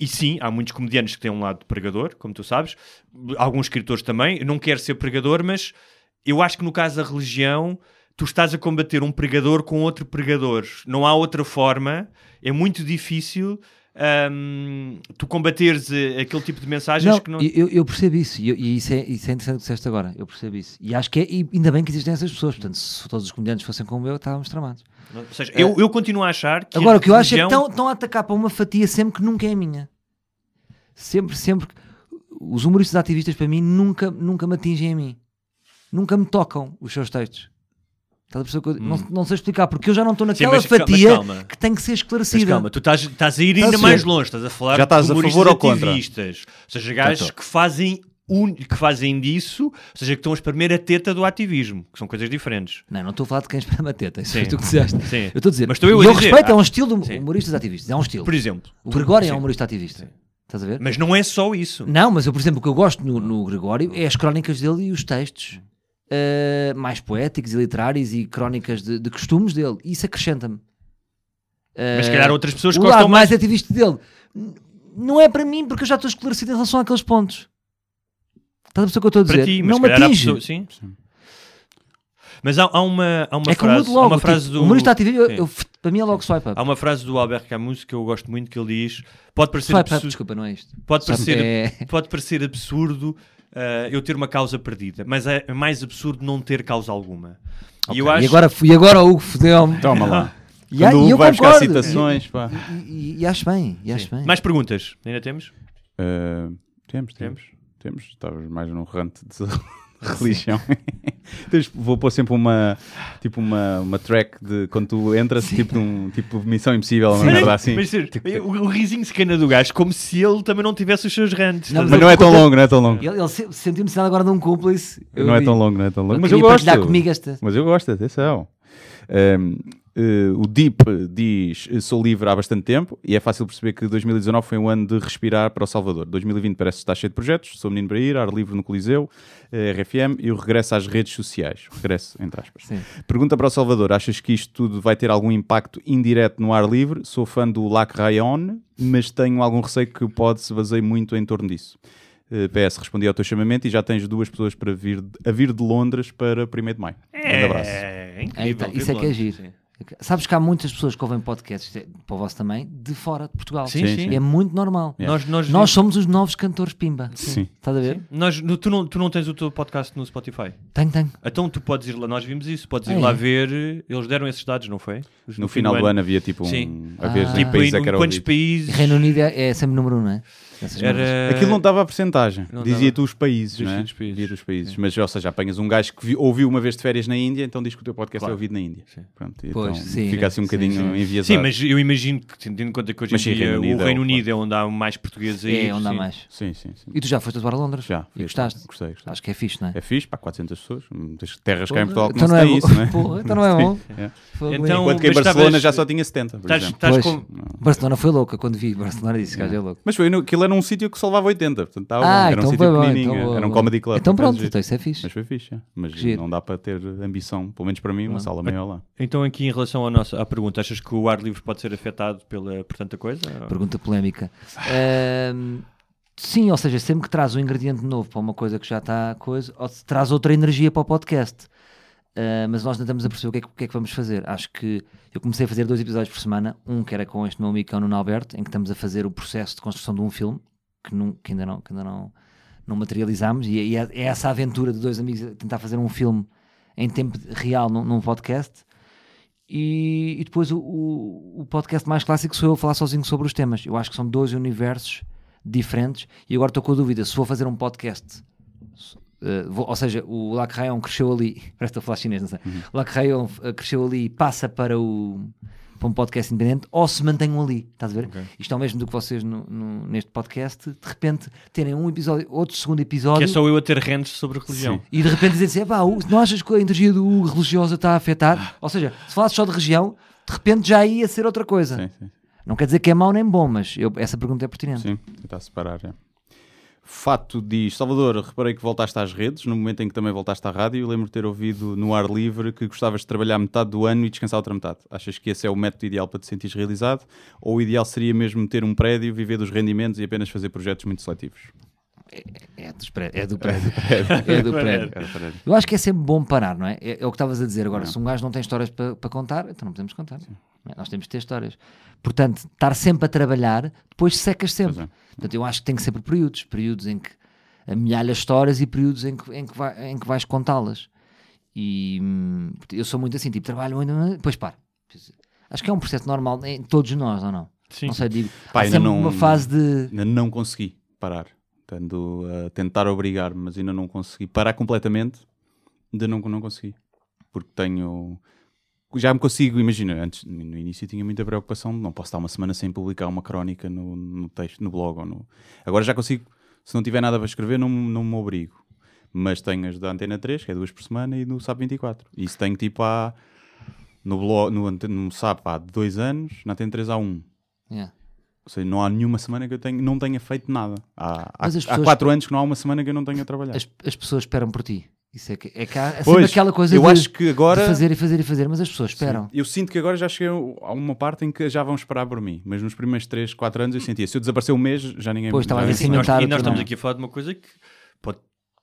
e sim, há muitos comediantes que têm um lado pregador, como tu sabes, alguns escritores também. Eu não quero ser pregador, mas eu acho que no caso da religião, tu estás a combater um pregador com outro pregador. Não há outra forma, é muito difícil. Hum, tu combateres eh, aquele tipo de mensagens Não, que não. eu, eu percebo isso, e, e isso, é, isso é interessante que disseste agora. Eu percebo isso. E acho que é, e ainda bem que existem essas pessoas. Portanto, se todos os comediantes fossem como eu, estávamos tramados. Ou seja, eu, eu continuo a achar que. Agora, o que eu acho é que estão, estão a atacar para uma fatia sempre que nunca é minha. Sempre, sempre. Os humoristas ativistas, para mim, nunca, nunca me atingem a mim. Nunca me tocam os seus textos. Estás a perceber o que eu- não, não sei explicar, porque eu já não estou naquela Hum. mas ca- mas fatia calma. que tem que ser Mas esclarecida. calma, tu estás, estás a ir ainda a mais longe, estás a falar Já estás de a humoristas favor ou contra? ativistas. Ou seja, gajos que fazem, un... que fazem disso, ou seja, que estão a espremer a teta do ativismo, que são coisas diferentes. Não, não estou a falar de quem espera uma teta. Isso Sim. foi tu que disseste. Sim. Eu estou a dizer. Mas estou eu a eu dizer, respeito, é ah, um estilo de sim. humoristas ativistas. É um estilo. Por exemplo. O Gregório é Sim. um humorista ativista. Estás a ver? Mas não é só isso. Não, mas eu, por exemplo, o que eu gosto no, no Gregório é as crónicas dele e os textos eh, mais poéticos e literários e crónicas de, de costumes dele. Isso acrescenta-me. Mas se calhar outras pessoas o gostam lado mais mais. ativista dele não é para mim porque eu já estou esclarecido em relação àqueles pontos. Estás a perceber o que eu estou a dizer? Para ti, mas não me calhar há atinge. pessoas- Sim. Mas há, há uma, há uma é frase, mudo há logo. uma frase tipo, do. O humorista ativista, eu- eu- para mim é logo swipe up. Há uma frase do Albert Camus que eu gosto muito que ele diz: pode parecer, Swipe up, absurdo, desculpa, não é isto. pode parecer, é- pode parecer absurdo ah, eu ter uma causa perdida, mas é mais absurdo não ter causa alguma. E eu acho E agora, e agora o Hugo fodeu-me. Toma lá. E, Quando eu vai buscar citações, pá. E, e- e acho bem, e acho bem. mais perguntas. Ainda temos? Uh, temos, temos, temos. Estavas mais num rante de religião. Tens- Vou pôr sempre uma tipo uma, uma track de quando tu entras, tipo, num, tipo Missão Impossível, uma merda assim. Mas, sério, o, o risinho se cana do gajo, como se ele também não tivesse os seus rantes. Não, Mas ver? não é tão longo, não é tão longo. Ele, ele se- sentiu necessidade agora de um cúmplice. Eu Não é tão longo, não é tão longo. Ele Mas eu gosto. partilhar comigo esta. Mas eu gosto, atenção. Um, eh, o Deep diz: Sou livre há bastante tempo e é fácil perceber que 2019 foi um ano de respirar para o Salvador. 2020 parece estar cheio de projetos. Sou menino para ir, ar livre no Coliseu, eh, RFM e o regresso às redes sociais. Regresso, entre aspas. Sim. Pergunta para o Salvador: Achas que isto tudo vai ter algum impacto indireto no ar livre? Sou fã do Lac Rayon, mas tenho algum receio que pode se baseie muito em torno disso. Eh, PS, respondi ao teu chamamento e já tens duas pessoas para vir, a vir de Londres para 1 de maio. Grande abraço. É, É, incrível. tá, isso é que é giro. Sim. Sabes que há muitas pessoas que ouvem podcasts, eh, para o vosso também, de fora de Portugal. Sim, Sim, sim. sim. É muito normal. Yeah. Nós, nós, Nós somos os novos cantores Pimba. Sim. Estás a ver? nós, no- tu, não, tu não tens o teu podcast no Spotify? Tenho, tenho. Então tu podes ir lá, nós vimos isso, podes ir Ah, lá é? ver, eles deram esses dados, não foi? No final do ano havia tipo um. Sim. Ah. Tipo, em é que era quantos ouvido. países? Reino Unido é, é sempre número um, não é? Era... Aquilo não dava a porcentagem. Não Dizia dava. tu os países, Dizia não é? os países. Dizia os países. Mas, ou seja, apanhas um gajo que vi- ouviu uma vez de férias na Índia, então diz que o teu podcast Claro. é ouvido na Índia. Sim. Pronto, Pois, então sim. fica assim um bocadinho sim. enviesado. Sim, mas eu imagino que, tendo em conta que hoje em dia Reino Unido o é Reino o- Unido é onde há mais portugueses aí. É onde há mais. Sim, sim. E tu já foste atuar a Londres? Já. E gostaste? Gostei, gostei. Acho que é fixe, não é? É fixe, pá, 400 pessoas. Muitas terras cá em Portugal que Então não se é tem isso, não é? Então não é bom. É. Então- Enquanto que em Barcelona já só tinha 70, por exemplo. Barcelona foi louca quando vi Barcelona disse que gajo é louco. Mas foi, no- aquilo era um sítio que só levava 80, portanto estava bom. Ah, Era um então sítio foi bom. pequenininho, Então, era um comedy club. Então pronto, então isso é fixe. Mas foi fixe, é. mas Giro. não dá para ter ambição, pelo menos para mim, uma Não. sala maior lá. Então aqui em relação à, nossa, à pergunta, achas que o ar livre pode ser afetado pela, por tanta coisa? Pergunta polémica. Sim, ou seja, sempre que traz um ingrediente novo para uma coisa que já está coisa, ou se traz outra energia para o podcast. Ah, mas nós tentamos a perceber o que, é que, o que é que vamos fazer. Acho que eu comecei a fazer dois episódios por semana. Um que era com este meu amigo que é o Nuno Alberto, em que estamos a fazer o processo de construção de um filme que, nun- que ainda não, que ainda não, não materializámos. E, é- e é, é essa aventura de dois amigos a tentar fazer um filme em tempo real num, num podcast. E, e depois o, o, o podcast mais clássico sou eu a falar sozinho sobre os temas. Eu acho que são dois universos diferentes. E agora estou com a dúvida: se vou fazer um podcast, vou- ou seja, o Lac Rayon cresceu ali, parece que estou a falar chinês, não sei. O Lac Rayon eh, cresceu ali e passa para, o, para um podcast independente, ou se mantenham ali. Estás a ver? Ok. Isto é o mesmo do que vocês no, no- neste podcast, de repente terem um episódio, outro segundo episódio. Que é só eu a ter rentes sobre religião. Sim. E de repente dizem assim: "Epá, o- não achas que a energia do Hugo religiosa está a afetar? Ou seja, se falasses só de região, de repente já ia ser outra coisa. Sim, sim. Não quer dizer que é mau nem bom, mas eu- essa pergunta é pertinente. Sim, tentar separar. É. Fato diz: Salvador, reparei que voltaste às redes, no momento em que também voltaste à rádio. Lembro de ter ouvido no ar livre que gostavas de trabalhar metade do ano e descansar outra metade. Achas que esse é o método ideal para te sentires realizado? Ou o ideal seria mesmo ter um prédio, viver dos rendimentos e apenas fazer projetos muito seletivos? É, pré- é do prédio. é do prédio. Era prédio. Eu acho que é sempre bom parar, não é? É, é o que estavas a dizer agora. Se um gajo não tem histórias para para contar, então não podemos contar. não é? Nós temos de ter histórias. Portanto, estar sempre a trabalhar, depois secas sempre. É. Portanto, eu acho que tem que ser por períodos. Períodos em que amelhalhas histórias e períodos em que, em que, vai- em que vais contá-las. E hum, eu sou muito assim, tipo, trabalho muito, depois paro. Acho que é um processo normal em todos nós, ou não? Sim. Não sei, digo. Pá, há ainda sempre não- uma fase de. Ainda não consegui parar. A tentar obrigar, mas ainda não consegui parar completamente. Ainda não, não consegui. Porque tenho. Já me consigo, imagina, antes no início tinha muita preocupação, não posso estar uma semana sem publicar uma crónica no, no texto, no blog ou no. Agora já consigo, se não tiver nada para escrever, não, não me obrigo. Mas tenho as da Antena 3, que é duas por semana, e no SAP 24. E isso tenho tipo há. No, blog, no, no SAP há dois anos, na Antena 3 há um. Yeah. Ou seja, não há nenhuma semana que eu tenho, não tenha feito nada. Há, há, há pessoas- quatro anos que não há uma semana que eu não tenha trabalhado. As, as pessoas esperam por ti. Isso é que é, que há é sempre Pois, aquela coisa eu de, acho que agora. de fazer e fazer e fazer, mas as pessoas esperam. Eu sinto que agora já cheguei a uma parte em que já vão esperar por mim. Mas nos primeiros 3, 4 anos eu sentia. Se eu desaparecer um mês, já ninguém Pois, estava já a se Nós, e nós estamos aqui a falar de uma coisa que, pode,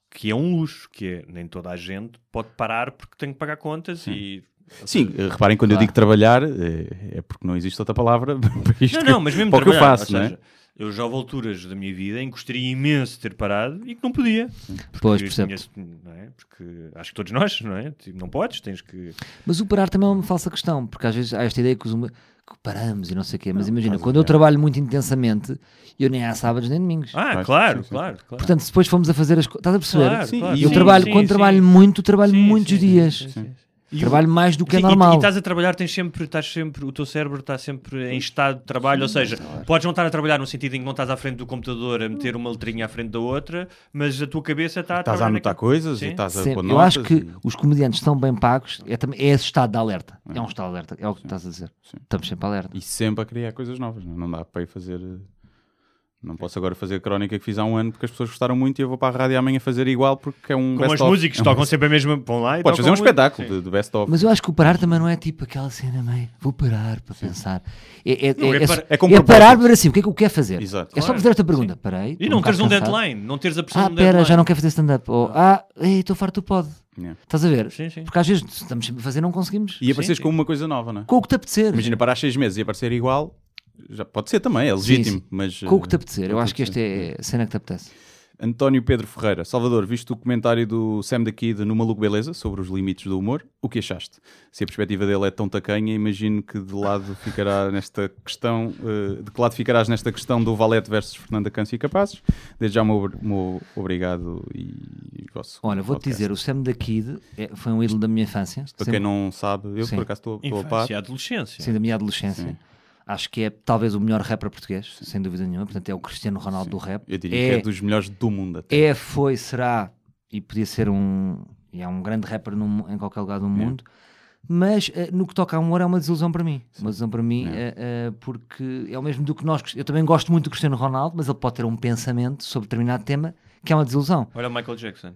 que é um luxo, que é nem toda a gente pode parar porque tem que pagar contas e... Sim, reparem, quando eu digo trabalhar, eh, é porque não existe outra palavra para isto. Não, não, mas mesmo para que eu faço, ou não é? seja, Eu já houve alturas da minha vida em que gostaria imenso de ter parado e que não podia. Porque Pois, percebo. conheço- não é? Porque acho que todos nós, não é? Tipo, Não podes, tens que. Mas o parar também é uma falsa questão, porque às vezes há esta ideia que, os que paramos e não sei o quê. Mas Não, imagina, quando eu é. trabalho muito intensamente, eu nem há sábados nem domingos. Ah, claro, claro, claro. Portanto, se depois fomos a fazer as coisas, estás a perceber? Claro, eu Sim, trabalho, sim, quando sim. trabalho muito, trabalho Sim, muitos sim, sim, dias. sim, sim. E o- Trabalho mais do que é Sim, e- normal. E, estás a trabalhar, tens sempre, estás sempre, o teu cérebro está sempre em estado de trabalho, ou seja, podes não estar a trabalhar no sentido em que não estás à frente do computador a meter uma letrinha à frente da outra, mas a tua cabeça está a Estás a anotar naquilo. coisas Sim. e estás a Sempre. pôr Eu acho que e- os comediantes estão bem pagos, é, também, é esse estado de alerta. É um estado de alerta, é o que estás a dizer. Sim. Estamos sempre alerta. E sempre a criar coisas novas. Não, não dá para ir fazer. Eh, Não posso agora fazer a crónica que fiz há um ano porque as pessoas gostaram muito e eu vou para a rádio amanhã fazer igual porque é um Como best-of. músicos É um tocam best- sempre a mesma. Vão lá e Podes fazer um espetáculo Sim. de, de best-of. Mas eu acho que o parar também não é tipo aquela cena meio vou parar para pensar. É, é, Não, é, é é, para- é é parar para assim, o que é que eu quero fazer? Exato. É só Claro. fazer esta pergunta. Parei. E não um teres um cansado. deadline, não teres a pressão Ah, de um pera, deadline. já não quero fazer stand-up. Ou, ah, ei, estou farto, tu pode. Yeah. Estás a ver? Sim, sim. Porque às vezes estamos sempre a fazer não conseguimos. E apareces sim. com uma coisa nova, não é? Com o que te apetecer. Imagina, parar seis meses e aparecer igual, já pode ser também, é legítimo. sim. Mas, Com o que te eh, apetecer. Eu acho que te este é a cena que te apetece. António Pedro Ferreira, Salvador, viste o comentário do Sam da Kid no Maluco Beleza sobre os limites do humor? O que achaste? Se a perspectiva dele é tão tacanha, imagino que de lado ficará nesta questão, eh, de que lado ficarás nesta questão do Valete versus Fernanda Câncio e Capazes? Desde já, meu, meu obrigado e vosso. Olha, vou-te dizer, o Sam da Kid é- foi um ídolo da minha infância. Para Sempre- quem não sabe, eu Sim. por acaso estou estou a par. Infância, adolescência. Sim, da minha adolescência. Sim. Acho que é talvez o melhor rapper português, sem dúvida nenhuma. Portanto, é o Cristiano Ronaldo do rap. Eu diria que é dos melhores do mundo até. É, foi, será e podia ser um. E é um grande rapper num- em qualquer lugar do mundo. Mas eh, no que toca a humor é uma desilusão para mim. Uma desilusão para mim, eh, eh, porque é o mesmo do que nós. Eu também gosto muito do Cristiano Ronaldo, mas ele pode ter um pensamento sobre determinado tema que é uma desilusão. Olha o Michael Jackson.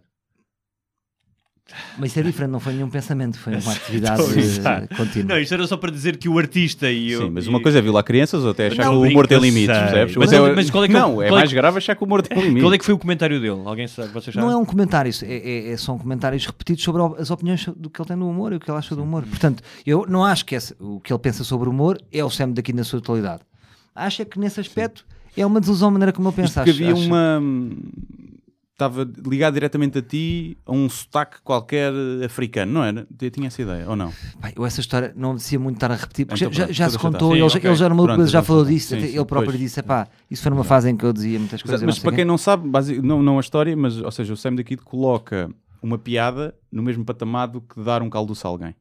Mas isso é diferente, não foi nenhum pensamento, foi uma atividade eh, contínua. Não, isto era só para dizer que o artista e Sim, o. mas uma coisa é violar crianças ou até achar Não, que o humor tem eu limites, percebes? Mas- Outra- mas qual é que é não, é qual é mais que- grave achar que o humor tem limites. Qual é que foi o comentário dele? Alguém sabe? Vocês sabem? Não é um comentário, é, é- é- são comentários repetidos sobre as opiniões do que ele tem no humor e o que ele acha do humor. Portanto, eu não acho que esse- o que ele pensa sobre o humor é o Sam daqui na sua totalidade. Acho é que nesse aspecto é uma desilusão a maneira como Isto pensa. porque Acho- havia acho- uma. Estava ligado diretamente a ti a um sotaque qualquer africano, não era? Eu tinha essa ideia, ou não? Eu essa história não merecia muito estar a repetir, porque Então já, pronto, já se contou, Sim, ele, já- ok. ele já maluco já falou disso, Sim, até sim, ele próprio pois. disse: pá, isso foi numa fase em que eu dizia muitas coisas. Mas, para quê." quem não sabe, basi- não, não a história, mas ou seja, o Sam daqui coloca uma piada no mesmo patamar do que dar um caldoço a alguém.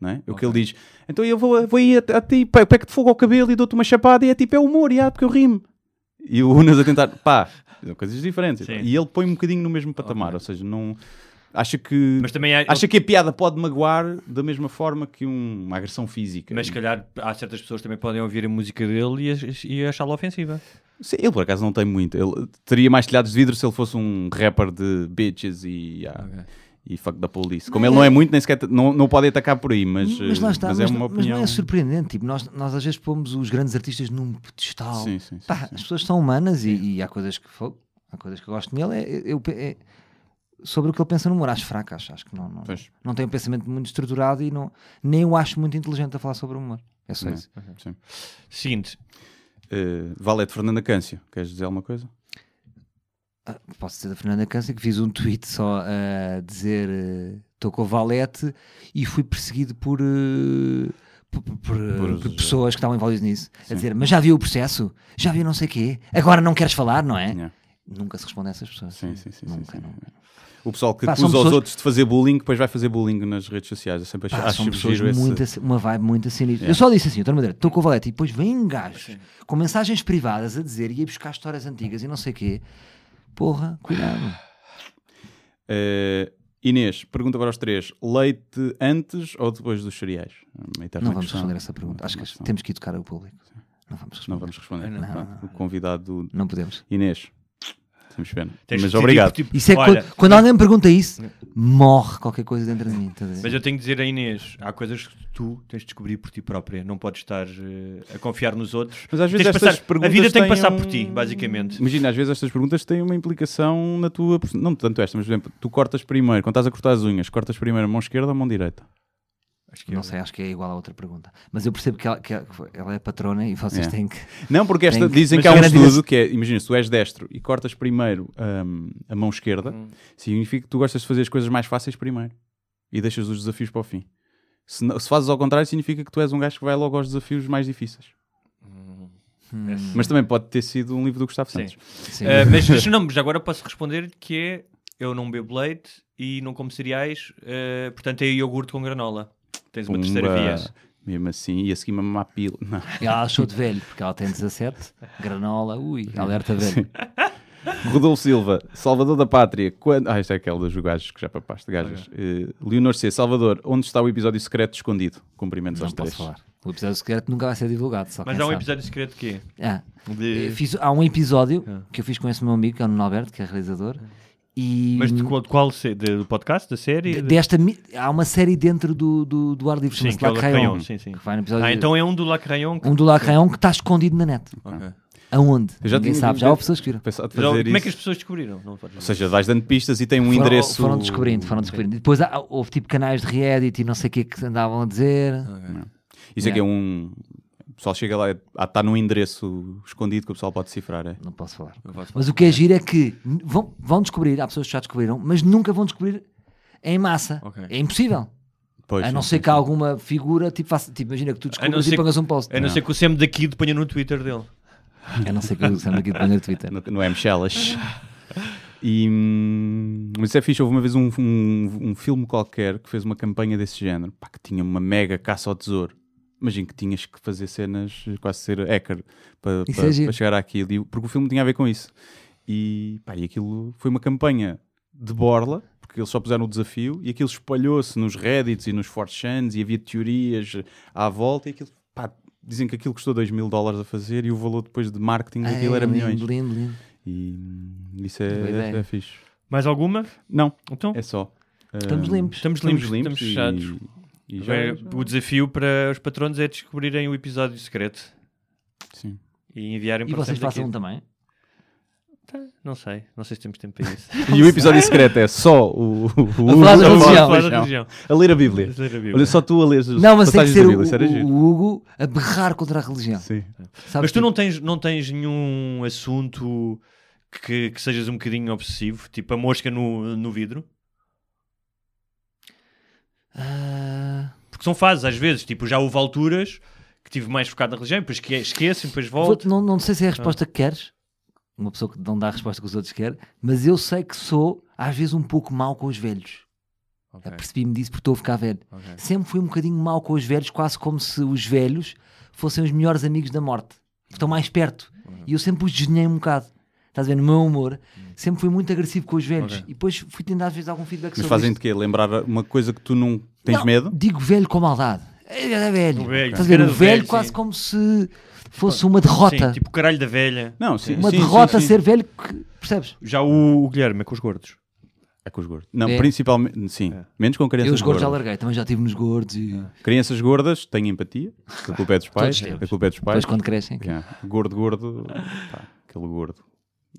Não é? O que ele diz, então eu vou, vou aí a, a ti, pá, eu pego-te fogo ao cabelo e dou-te uma chapada e é tipo, é humor, e ah, porque eu rimo. E o Unas a tentar, pá, são coisas diferentes. Sim. E ele põe um bocadinho no mesmo patamar, Ok. ou seja, não, Acha que, Mas também há, acha que a piada pode magoar da mesma forma que um- uma agressão física? mas se calhar há certas pessoas que também podem ouvir a música dele e, e achá-la ofensiva. Sim, ele por acaso não tem muito. Ele teria mais telhados de vidro se ele fosse um rapper de bitches e, ah, e fuck da police. Como Não, ele não é- é muito, nem sequer não, não pode atacar por aí, mas, mas lá eh, está, mas mas, é uma não- mas opinião. não é surpreendente. Tipo, nós, nós às vezes pomos os grandes artistas num pedestal. Sim, sim, sim, Pá, sim. As pessoas são humanas e, e há coisas que há coisas que eu gosto nele. É, eu, é- sobre o que ele pensa no humor, acho fraco, acho, acho que não, não, Pois. não tem um pensamento muito estruturado e não, nem o acho muito inteligente a falar sobre o humor. É só Não. isso. Sim. Seguinte, Eh, Valete Fernanda Câncio, queres dizer alguma coisa? Ah, posso dizer da Fernanda Câncer que fiz um tweet só a dizer eh, estou com o Valete e fui perseguido por, eh, por, por- por, eh, Por- por pessoas que estavam envolvidas nisso a dizer mas já viu o processo? Já viu não sei o quê? Agora não queres falar, não é? Yeah. Nunca se responde a essas pessoas. Sim, sim, sim, sim, Nunca, sim. nunca. O pessoal que Pá, acusa são os pessoas- outros de fazer bullying, depois vai fazer bullying nas redes sociais. Eu sempre acho, Pá, acho são pessoas esse- muito, assim- uma vibe muito assim. Eu só disse assim, outra maneira, estou com o Valete e depois vem gajos com mensagens privadas a dizer e a buscar histórias antigas e não sei o quê. Porra, cuidado. Eh, Inês, pergunta para os três: leite antes ou depois dos cereais? Não vamos questão. responder essa pergunta. Acho que temos que educar o público. Não vamos responder. Não vamos responder. Não, Pronto, o convidado Não podemos. Inês. Temos pena. tens Mas de obrigado. decidir, tipo, Isso é olha, quando, quando alguém me pergunta isso, morre qualquer coisa dentro de mim. ver? Mas eu tenho que dizer a Inês: há coisas que tu tens de descobrir por ti própria. Não podes estar eh, a confiar nos outros. Mas às vezes Tens estas passar- a perguntas vida tem que passar um- por ti, basicamente. Imagina, às vezes estas perguntas têm uma implicação na tua. Não tanto esta, mas por exemplo, tu cortas primeiro, quando estás a cortar as unhas, cortas primeiro a mão esquerda ou a mão direita? Acho que Não é- sei, acho que é igual a outra pergunta. Mas eu percebo que ela, que ela- é patrona e vocês É. têm que. Não, porque esta, que- dizem mas que há um estudo que é: imagina, se tu és destro e cortas primeiro hum, a mão esquerda, Hum. significa que tu gostas de fazer as coisas mais fáceis primeiro e deixas os desafios para o fim. Se, se fazes ao contrário, significa que tu és um gajo que vai logo aos desafios mais difíceis. Hum, Mas também pode ter sido um livro do Gustavo Sim. Santos. sim. Eh, mas, mas não, mas agora posso responder que é eu não bebo leite e não como cereais, eh, portanto é iogurte com granola. Tens uma terceira Pumba. via. Mesmo assim, e a seguir mamar pila. Não. Ela achou de velho, porque ela tem 17, granola, ui, alerta velho. Rodolfo Silva, Salvador da Pátria. Quando... Ah, isto é aquele dos gajos que já papaste, gajas. Eh, Leonor C. Salvador, onde está o episódio secreto escondido? Cumprimentos Não aos três. posso falar. O episódio secreto nunca vai ser divulgado. Só Mas há um sabe. episódio secreto que é. Ah, De- eu fiz- há um episódio Ah. que eu fiz com esse meu amigo, que é o Nuno Alberto, que é realizador. E Mas de qual, de qual do podcast, da série? de- De- desta, há uma série dentro do, do, do ar livre, chama-se que é sim, sim. no episódio Ah, então é um do Lacrayon que... um do Lacrayon que está escondido na net. Ok. Aonde? Eu já Ninguém tinha- sabe, já há pessoas que viram. Como é que as pessoas descobriram? Não Ou seja, vais dando pistas e tem um Foram- endereço. Foram descobrindo, foram descobrindo. Depois há- houve tipo canais de Reddit e não sei o que que andavam a dizer. Isso é que é um. O pessoal chega lá, ah, está num endereço escondido que o pessoal pode decifrar. É? Não posso falar. Posso Mas o que é giro é que vão, vão descobrir, há pessoas que já descobriram, mas nunca vão descobrir em massa. Ok. É impossível. Pois, a não sim, ser sim, que alguma figura, tipo, faça, tipo imagina que tu descobras ser e ponhas um post. A não ser que o Sam daqui ponha no Twitter dele. A não ser que eu use aqui de banho no Twitter. No, no M-Shellas. E, hum, mas isso é fixe. Houve uma vez um, um, um filme qualquer que fez uma campanha desse género, pá, que tinha uma mega caça ao tesouro. Imagino que tinhas que fazer cenas, quase ser hacker, para, para, é para chegar àquilo. Porque o filme tinha a ver com isso. E, pá, e aquilo foi uma campanha de borla, porque eles só puseram o desafio, e aquilo espalhou-se nos Reddits e nos 4chans, e havia teorias à volta, e aquilo, pá, dizem que aquilo custou 2 mil dólares a fazer, e o valor depois de marketing daquilo era lindo, milhões. Lindo, lindo. E hum, isso é, ideia. é, fixe. Mais alguma? Não, Então, é só. Estamos Hum, limpos. estamos limpos, estamos e- fechados. E, já, É, o desafio para os patronos é descobrirem o episódio secreto sim. e enviarem E para vocês Sam daqui. façam um também? Não sei, não sei se temos tempo para isso. E o episódio secreto é só o, o, o a religião. a ler a Bíblia. Ler a Bíblia. Olha, só tu a ler as Não, mas tem que ser da o, Bíblia, o- Hugo a berrar contra a religião. Sim. Sabes, Mas tu não tens, não tens nenhum assunto que, que sejas um bocadinho obsessivo, tipo a mosca no, no vidro? ah, Porque são fases às vezes, tipo, já houve alturas que tive mais focado na religião, depois esque- esqueço, depois volto. não, não sei se é a resposta que queres. Uma pessoa que não dá a resposta que os outros querem. Mas eu sei que sou, às vezes, um pouco mau com os velhos. Ok, Percebi-me disso porque estou a ficar velho. ok. Sempre fui um bocadinho mau com os velhos, quase como se os velhos fossem os melhores amigos da morte. que Estão mais perto. E eu sempre os desdenhei um bocado. Estás a ver, no meu humor, sempre fui muito agressivo com os velhos. Ok. E depois fui tendo às vezes algum feedback Mas sobre fazem isto. de quê? Lembrar uma coisa que tu não tens Não, medo? Digo velho com maldade. É, é velho. O velho, Estás a ver? cara O do velho, velho, quase sim. como se fosse uma derrota. Sim, tipo o caralho da velha. Não, sim. uma sim, derrota sim, sim. ser velho que. Percebes? Já o, o Guilherme é com os gordos. É com os gordos. Não, É. principalmente, sim. Menos com crianças Eu os gordos já gordas. larguei, também já estive nos gordos e. Crianças gordas têm empatia. A culpa é dos pais. Todos temos. A culpa é dos pais. Depois quando crescem. Yeah. Gordo, gordo. Pá, aquele gordo.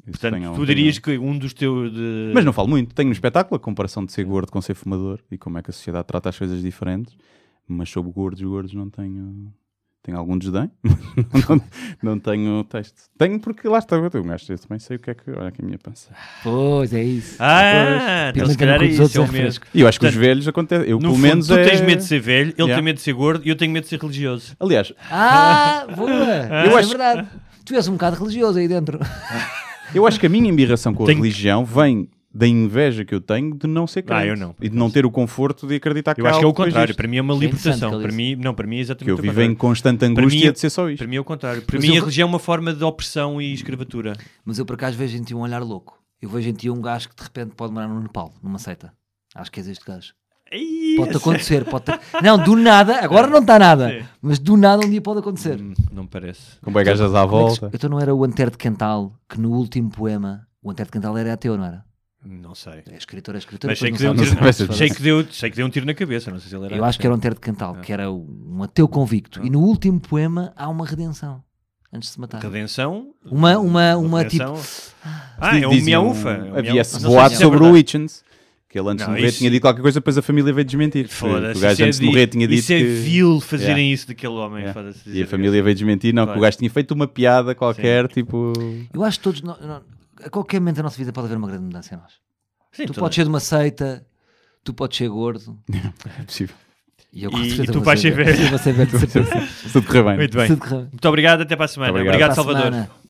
Isso Portanto, algum tu dirias que um dos teus. De... Mas não falo muito. Tenho no espetáculo a comparação de ser gordo com ser fumador e como é que a sociedade trata as coisas diferentes. Mas sobre gordos e gordos não tenho. Tenho algum desdém. não, não tenho texto. Tenho porque lá está. Eu um gajo eu também sei o que é que. Olha aqui a minha pança. Pois é isso. Ah, então Pena se que não calhar é isso, é o é mesmo. E eu acho que os velhos acontece. Eu, No pelo fundo, menos. tu é... tens medo de ser velho, ele Yeah. tem medo de ser gordo e eu tenho medo de ser religioso. Aliás, Ah, boa! Eu Isso é acho- verdade. Tu és um bocado religioso aí dentro. eu acho que a minha embirração com a Tenho- religião vem da inveja que eu tenho de não ser crente. Ah, eu não. E de não ter o conforto de acreditar que Eu há acho que é o algo depois contrário. disto. Para mim é uma é interessante libertação. que ele Para mim, não, para mim é Que exatamente eu o vivo contrário. em constante angústia mim- de ser só isto. Para mim é o contrário. Para Mas mim eu- a religião é uma forma de opressão e escravatura. Mas eu por acaso vejo em ti um olhar louco. Eu vejo em ti um gajo que de repente pode morar no Nepal, numa seita. Acho que és este gajo. Pode acontecer, pode Não, do nada, agora não está nada. Sim. Mas do nada um dia pode acontecer. Hum, Não me parece. Com bem gajas à Como é volta. Então não era o Antero de Cantal que no último poema, o Antero de Cantal era ateu, não era? Não sei. É escritor, é escritor. Mas sei que, deu um tiro, sei, que deu, sei que deu um tiro na cabeça. Não sei se ele era. Eu acho que era o Antero de Cantal, Ah. que era um ateu convicto. E no último poema há uma redenção. Antes de se matar. Redenção. Uma, uma, uma tipo. redenção. Ah, é um miaufa. É um Havia miaufa. esse Não sei boato é sobre o. Hitchens. Que ele antes Não, de morrer isso- tinha dito qualquer coisa, depois a família veio desmentir. Foda-se. o gajo isso é antes de morrer tinha dito Isso é que... vil fazerem Yeah. isso daquele homem. Yeah. foda-se E a família veio desmentir, não, que o Claro. gajo tinha feito uma piada qualquer, tipo... Eu acho que todos. nó- nó- a qualquer momento da nossa vida pode haver uma grande mudança em nós. Sim, tu podes ser de uma seita, tu podes ser gordo. É possível. E, eu, E- e tu vais ser velho. Se tudo correr bem. Muito bem. Muito obrigado. Até para a semana. Obrigado. Obrigado, Salvador. semana.